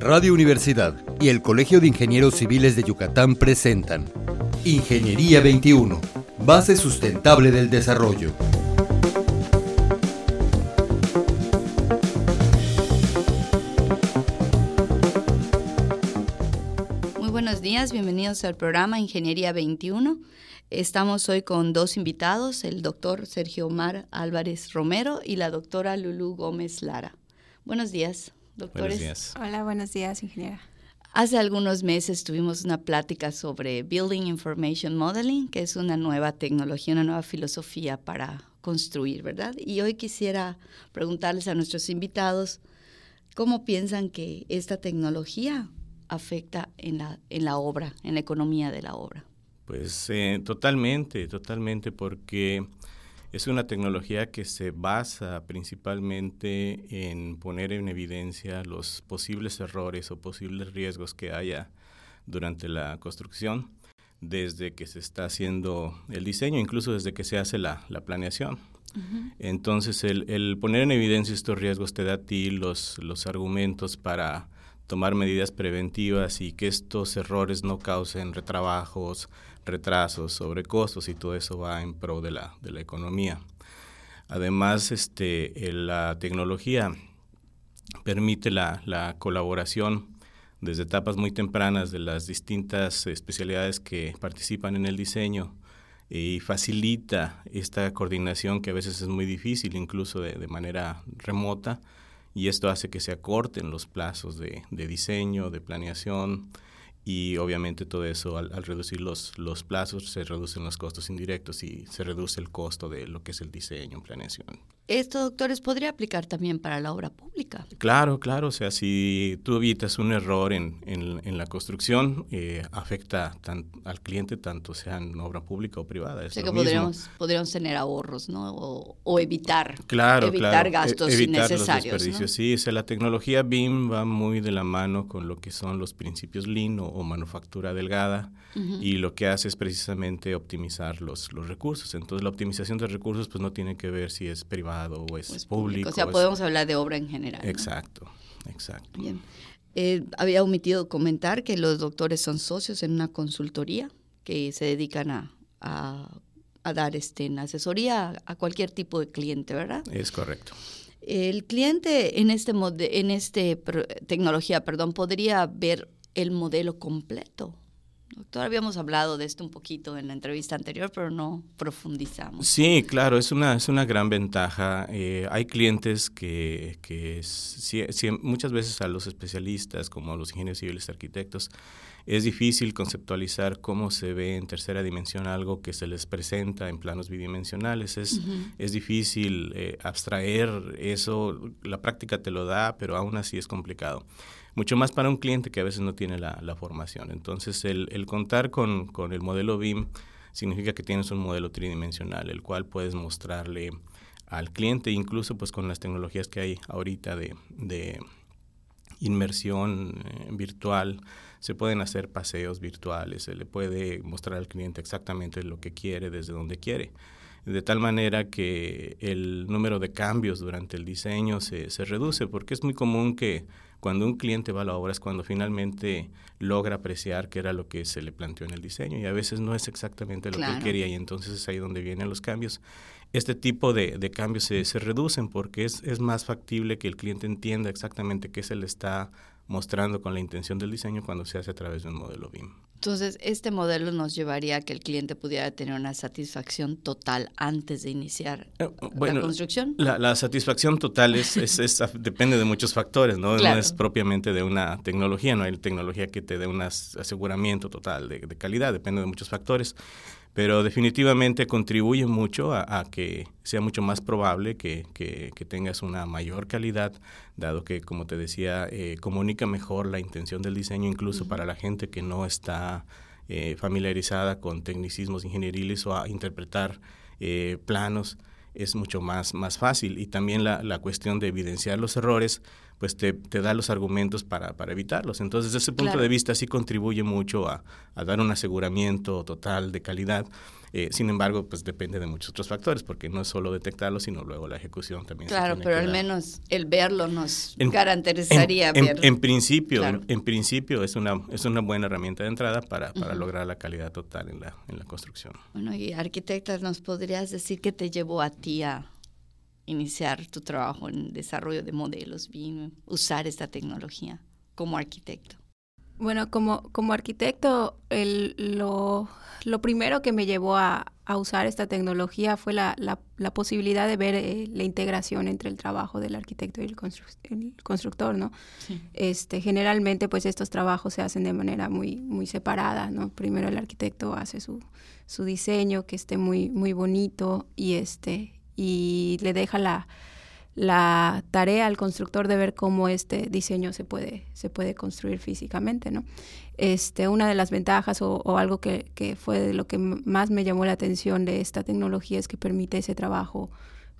Radio Universidad y el Colegio de Ingenieros Civiles de Yucatán presentan Ingeniería 21, base sustentable del desarrollo. Muy buenos días, bienvenidos al programa Ingeniería 21. Estamos hoy con dos invitados, el doctor Sergio Omar Álvarez Romero y la doctora Lulú Gómez Lara. Buenos días doctores. Buenos días. Hola, buenos días, ingeniera. Hace algunos meses tuvimos una plática sobre Building Information Modeling, que es una nueva tecnología, una nueva filosofía para construir, ¿verdad? Y hoy quisiera preguntarles a nuestros invitados cómo piensan que esta tecnología afecta en la, en la obra, en la economía de la obra. Pues eh, totalmente, totalmente, porque es una tecnología que se basa principalmente en poner en evidencia los posibles errores o posibles riesgos que haya durante la construcción, desde que se está haciendo el diseño, incluso desde que se hace la, planeación. Entonces, el, poner en evidencia estos riesgos te da a ti los, los argumentos para tomar medidas preventivas y que estos errores no causen retrabajos, retrasos, sobrecostos y todo eso va en pro de la, de la economía. Además, este, la tecnología permite la, la, colaboración desde etapas muy tempranas de las distintas especialidades que participan en el diseño y facilita esta coordinación que a veces es muy difícil, incluso de, de manera remota, y esto hace que se acorten los plazos de, de diseño, de planeación, y obviamente todo eso al, reducir los, los plazos se reducen los costos indirectos y se reduce el costo de lo que es el diseño, planeación. Esto, doctores, podría aplicar también para la obra pública. Claro, claro. O sea, si tú evitas un error en, en, la construcción, eh, afecta al cliente tanto sea en obra pública o privada. o sea que podríamos, podríamos, tener ahorros, ¿no? O, evitar, claro, evitar gastos e-, innecesarios. Los desperdicios. Sí, o sea, la tecnología BIM va muy de la mano con lo que son los principios Lean o, manufactura delgada y lo que hace es precisamente optimizar los, los recursos. Entonces, la optimización de recursos pues no tiene que ver si es privada o es, público. O sea, podemos hablar de obra en general. Exacto, exacto. Bien. Eh, había omitido comentar que los doctores son socios en una consultoría que se dedican a, a, dar este, asesoría a cualquier tipo de cliente, ¿verdad? Es correcto. El cliente en este en este tecnología, perdón, podría ver el modelo completo Doctor, habíamos hablado de esto un poquito en la entrevista anterior, pero no profundizamos. Sí, claro, es una, es una gran ventaja. Eh, hay clientes que, que muchas veces a los especialistas, como a los ingenieros civiles arquitectos, es difícil conceptualizar cómo se ve en tercera dimensión algo que se les presenta en planos bidimensionales. Es, es difícil eh, abstraer eso, la práctica te lo da, pero aún así es complicado mucho más para un cliente que a veces no tiene la, formación. Entonces, el, contar con, el modelo BIM significa que tienes un modelo tridimensional, el cual puedes mostrarle al cliente, incluso pues con las tecnologías que hay ahorita de, inmersión eh, virtual, se pueden hacer paseos virtuales, se le puede mostrar al cliente exactamente lo que quiere desde donde quiere de tal manera que el número de cambios durante el diseño se, se reduce, porque es muy común que cuando un cliente va a la obra es cuando finalmente logra apreciar qué era lo que se le planteó en el diseño y a veces no es exactamente lo que él quería y entonces es ahí donde vienen los cambios. Este tipo de, de cambios se, se, reducen porque es, es más factible que el cliente entienda exactamente qué se le está mostrando con la intención del diseño cuando se hace a través de un modelo BIM. Entonces, este modelo nos llevaría a que el cliente pudiera tener una satisfacción total antes de iniciar eh, la construcción. La, satisfacción total es, es, depende de muchos factores, ¿no? No es propiamente de una tecnología, no hay tecnología que te dé un aseguramiento total de, de calidad, depende de muchos factores pero definitivamente contribuye mucho a, que sea mucho más probable que, tengas una mayor calidad, dado que, como te decía, eh, comunica mejor la intención del diseño, incluso para la gente que no está eh, familiarizada con tecnicismos ingenieriles o a interpretar eh, planos es mucho más, más fácil. Y también la, la, cuestión de evidenciar los errores, pues te, da los argumentos para, evitarlos. Entonces, desde ese punto de vista sí contribuye mucho a, a dar un aseguramiento total de calidad eh, sin embargo, pues depende de muchos otros factores, porque no es solo detectarlo, sino luego la ejecución también. Claro, pero al menos el verlo nos garantizaría en, En, principio, en, principio es una, es una buena herramienta de entrada para, para lograr la calidad total en la, en la construcción. Bueno, y arquitectas, ¿nos podrías decir qué te llevó a ti a iniciar tu trabajo en desarrollo de modelos BIM, usar esta tecnología como arquitecto? Bueno, como, como arquitecto, el, lo, lo primero que me llevó a, a usar esta tecnología fue la, la, la posibilidad de ver eh, la integración entre el trabajo del arquitecto y el, el constructor, ¿no? Este, generalmente, pues estos trabajos se hacen de manera muy, muy separada, ¿no? Primero el arquitecto hace su, su diseño que esté muy, muy bonito y, este, y le deja la la tarea al constructor de ver cómo este diseño se puede, se puede construir físicamente. Este, una de las ventajas o, algo que, que, fue lo que más me llamó la atención de esta tecnología es que permite ese trabajo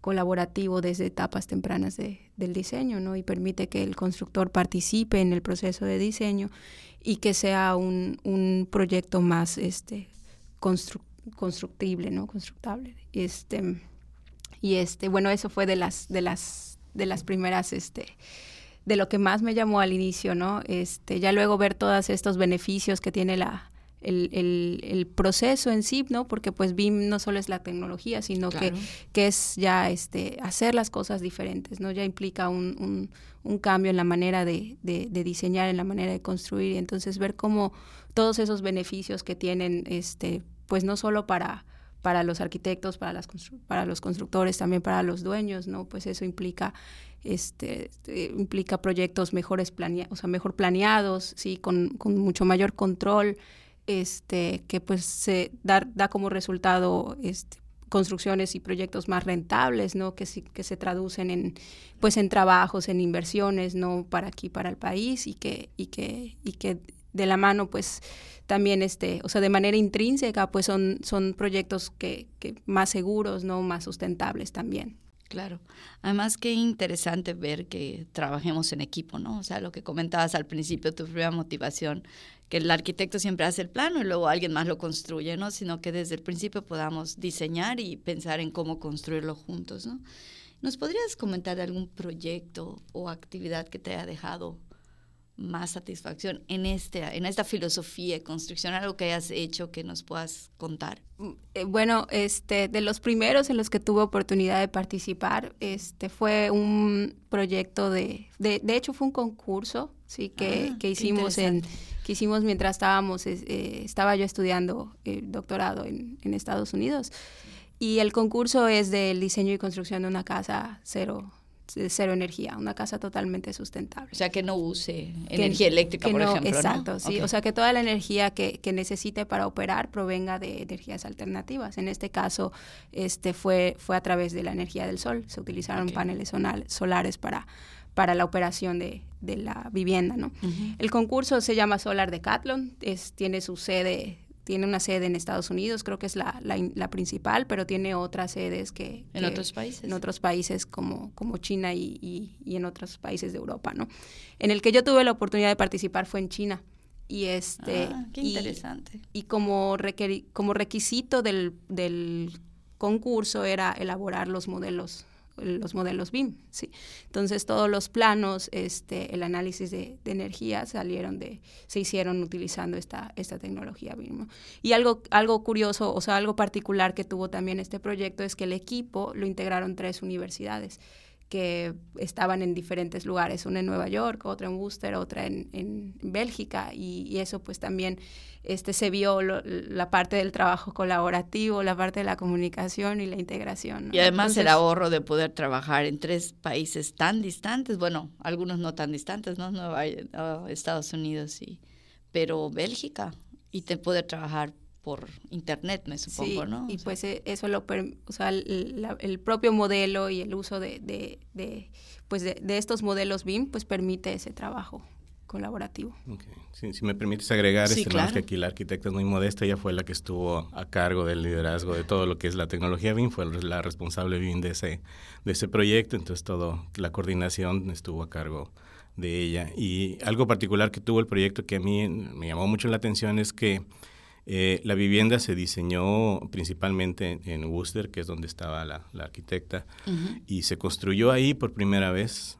colaborativo desde etapas tempranas de, del diseño, ¿no? Y permite que el constructor participe en el proceso de diseño y que sea un, un proyecto más este, constructible, ¿no? Constructable. Este, y este, bueno, eso fue de las, de las, de las primeras, este, de lo que más me llamó al inicio, ¿no? Este, ya luego ver todos estos beneficios que tiene la, el, el, el, proceso en sí, ¿no? Porque pues BIM no solo es la tecnología, sino que, que, es ya este, hacer las cosas diferentes, ¿no? Ya implica un, un, un cambio en la manera de, de, de, diseñar, en la manera de construir, y entonces ver cómo todos esos beneficios que tienen, este, pues no solo para para los arquitectos, para, las para los constructores, también para los dueños, ¿no? Pues eso implica este, este implica proyectos mejores planea o sea, mejor planeados, sí, con, con, mucho mayor control, este, que pues se da, da como resultado este, construcciones y proyectos más rentables, ¿no? Que, que se traducen en, pues, en trabajos, en inversiones, ¿no? Para aquí, para el país y que, y que, y que de la mano, pues, también, este, o sea, de manera intrínseca, pues son, son proyectos que, más seguros, ¿no? Más sustentables también. Claro. Además, qué interesante ver que trabajemos en equipo, ¿no? O sea, lo que comentabas al principio, tu primera motivación, que el arquitecto siempre hace el plano y luego alguien más lo construye, ¿no? Sino que desde el principio podamos diseñar y pensar en cómo construirlo juntos, ¿no? ¿Nos podrías comentar algún proyecto o actividad que te haya dejado más satisfacción en, este, en esta filosofía de construcción, algo que hayas hecho que nos puedas contar? Mm, eh, bueno, este, de los primeros en los que tuve oportunidad de participar, este, fue un proyecto de, de, de hecho fue un concurso, sí, que, ah, que hicimos en, que hicimos mientras estábamos, eh, estaba yo estudiando el eh, doctorado en, en Estados Unidos. Y el concurso es del diseño y construcción de una casa cero, cero energía, una casa totalmente sustentable. O sea, que no use energía eléctrica, por ejemplo. Exacto, sí. O sea, que toda la energía que, que, necesite para operar provenga de energías alternativas. En este caso, este fue, fue a través de la energía del sol. Se utilizaron paneles solares para, para la operación de, de la vivienda, ¿no? El concurso se llama Solar Decathlon, es, tiene su sede tiene una sede en Estados Unidos, creo que es la, la, principal, pero tiene otras sedes que... En otros países. En otros países como, como China y, y, en otros países de Europa, ¿no? En el que yo tuve la oportunidad de participar fue en China. Y este... Ah, qué interesante. Y, como, como requisito del, del concurso era elaborar los modelos los modelos BIM, ¿sí? Entonces todos los planos, este, el análisis de, energía salieron de, se hicieron utilizando esta, esta tecnología BIM. Y algo, algo curioso, o sea, algo particular que tuvo también este proyecto es que el equipo lo integraron tres universidades que estaban en diferentes lugares, una en Nueva York, otra en Worcester, otra en, en Bélgica, y, eso pues también este, se vio la parte del trabajo colaborativo, la parte de la comunicación y la integración. Y además el ahorro de poder trabajar en tres países tan distantes, bueno, algunos no tan distantes, ¿no? Nueva, uh, Estados Unidos, y, pero Bélgica, y te poder trabajar por internet, me supongo, ¿no? Y pues eh, eso lo, o sea, el, propio modelo y el uso de, de, de pues de, estos modelos BIM, pues permite ese trabajo colaborativo. si me permites agregar, este, que aquí la arquitecta es muy modesta, ella fue la que estuvo a cargo del liderazgo de todo lo que es la tecnología BIM, fue la responsable BIM de ese, de ese proyecto, entonces todo, la coordinación estuvo a cargo de ella. Y algo particular que tuvo el proyecto que a mí me llamó mucho la atención es que eh, la vivienda se diseñó principalmente en Worcester, que es donde estaba la, arquitecta, y se construyó ahí por primera vez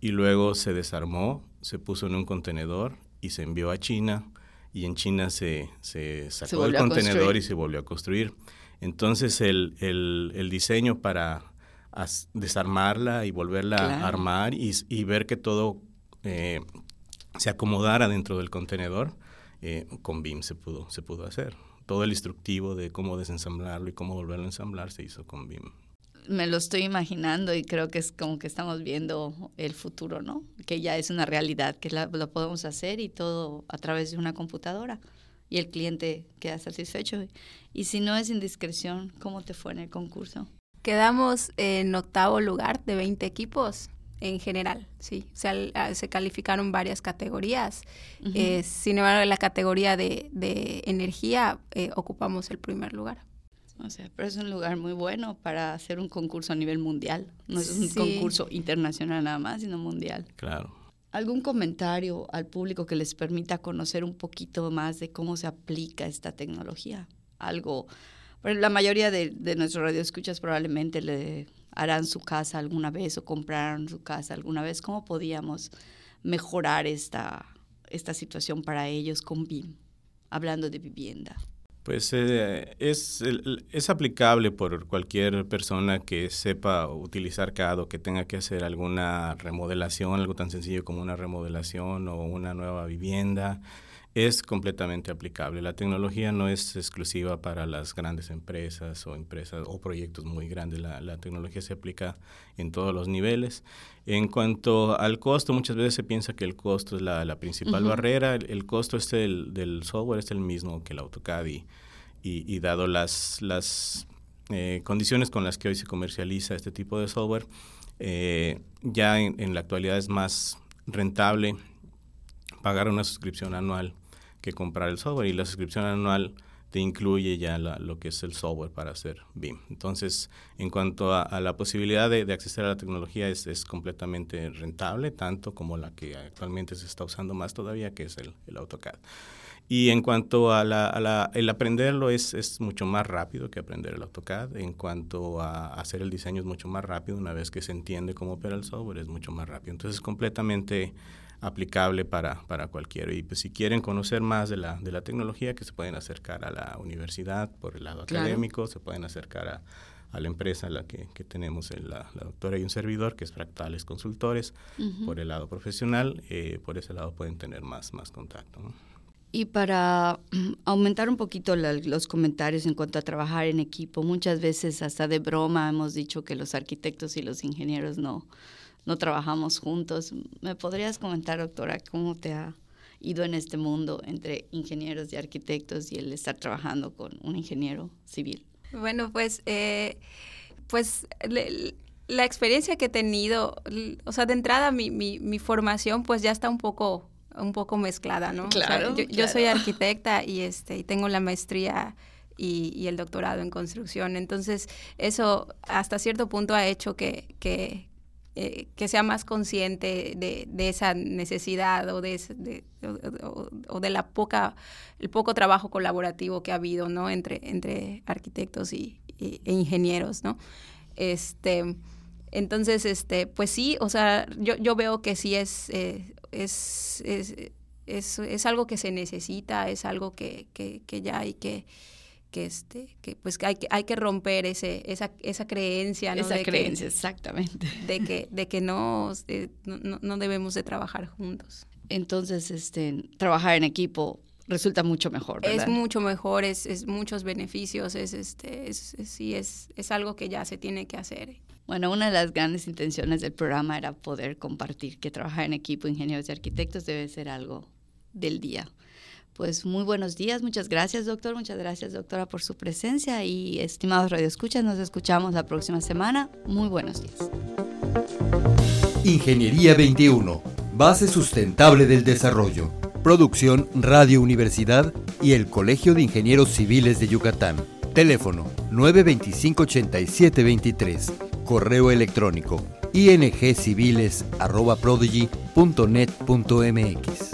y luego se desarmó, se puso en un contenedor y se envió a China y en China se, se sacó el contenedor y se volvió a construir. Entonces el, el, diseño para desarmarla y volverla a armar y, y, ver que todo eh, se acomodara dentro del contenedor, eh, con BIM se pudo, se pudo hacer. Todo el instructivo de cómo desensamblarlo y cómo volverlo a ensamblar se hizo con BIM me lo estoy imaginando y creo que es como que estamos viendo el futuro, ¿no? Que ya es una realidad, que lo podemos hacer y todo a través de una computadora y el cliente queda satisfecho. Y si no es indiscreción, ¿cómo te fue en el concurso? Quedamos en octavo lugar de 20 equipos en general, sí. Se, se calificaron varias categorías. Eh, sin embargo, en la categoría de, energía eh, ocupamos el primer lugar. O sea, pero es un lugar muy bueno para hacer un concurso a nivel mundial. No es un concurso internacional nada más, sino mundial. Claro. ¿Algún comentario al público que les permita conocer un poquito más de cómo se aplica esta tecnología? Algo, la mayoría de, de nuestros radioescuchas probablemente le harán su casa alguna vez o comprarán su casa alguna vez. ¿Cómo podíamos mejorar esta, esta situación para ellos con BIM, hablando de vivienda? Pues eh, es, es aplicable por cualquier persona que sepa utilizar CAD o que tenga que hacer alguna remodelación, algo tan sencillo como una remodelación o una nueva vivienda es completamente aplicable. La tecnología no es exclusiva para las grandes empresas o empresas o proyectos muy grandes. La, tecnología se aplica en todos los niveles. En cuanto al costo, muchas veces se piensa que el costo es la, principal barrera. El, costo es el, del software es el mismo que el AutoCAD y, y, dado las, las eh, condiciones con las que hoy se comercializa este tipo de software, eh, ya en, en la actualidad es más rentable pagar una suscripción anual que comprar el software y la suscripción anual te incluye ya lo que es el software para hacer BIM. Entonces, en cuanto a, la posibilidad de, acceder a la tecnología, es, completamente rentable, tanto como la que actualmente se está usando más todavía, que es el, AutoCAD. Y en cuanto a, la, el aprenderlo, es, es, mucho más rápido que aprender el AutoCAD. En cuanto a hacer el diseño, es mucho más rápido. Una vez que se entiende cómo opera el software, es mucho más rápido. Entonces, es completamente aplicable para, para cualquiera. Y pues si quieren conocer más de la, de la tecnología, que se pueden acercar a la universidad por el lado académico, se pueden acercar a, a, la empresa la que, que tenemos, la, la, doctora y un servidor, que es Fractales Consultores, por el lado profesional, eh, por ese lado pueden tener más, más contacto. Y para aumentar un poquito los comentarios en cuanto a trabajar en equipo, muchas veces hasta de broma hemos dicho que los arquitectos y los ingenieros no, no trabajamos juntos. ¿Me podrías comentar, doctora, cómo te ha ido en este mundo entre ingenieros y arquitectos y el estar trabajando con un ingeniero civil? Bueno, pues, eh, pues la experiencia que he tenido, o sea, de entrada mi, mi, formación pues ya está un poco un poco mezclada, ¿no? Claro, yo, soy arquitecta y este y tengo la maestría y, y, el doctorado en construcción. Entonces, eso hasta cierto punto ha hecho que, que, eh, que sea más consciente de, esa necesidad o de, de o, de la poca, el poco trabajo colaborativo que ha habido, ¿no? Entre, entre arquitectos y, e ingenieros, ¿no? Este, entonces, este, pues sí, o sea, yo, yo veo que sí es, eh, es, es, es, es, algo que se necesita, es algo que, que, que ya hay que que este que pues hay que hay que romper ese esa, esa creencia ¿no? esa creencia exactamente de que de que no, no, no debemos de trabajar juntos entonces este trabajar en equipo resulta mucho mejor ¿verdad? es mucho mejor es, es muchos beneficios es este es, sí es es algo que ya se tiene que hacer bueno, una de las grandes intenciones del programa era poder compartir que trabajar en equipo, ingenieros y arquitectos debe ser algo del día. Pues muy buenos días, muchas gracias doctor, muchas gracias doctora por su presencia y estimados radioescuchas, nos escuchamos la próxima semana. Muy buenos días. Ingeniería 21, base sustentable del desarrollo. Producción Radio Universidad y el Colegio de Ingenieros Civiles de Yucatán. Teléfono 925-8723. Correo electrónico ingciviles.prodigy.net.mx.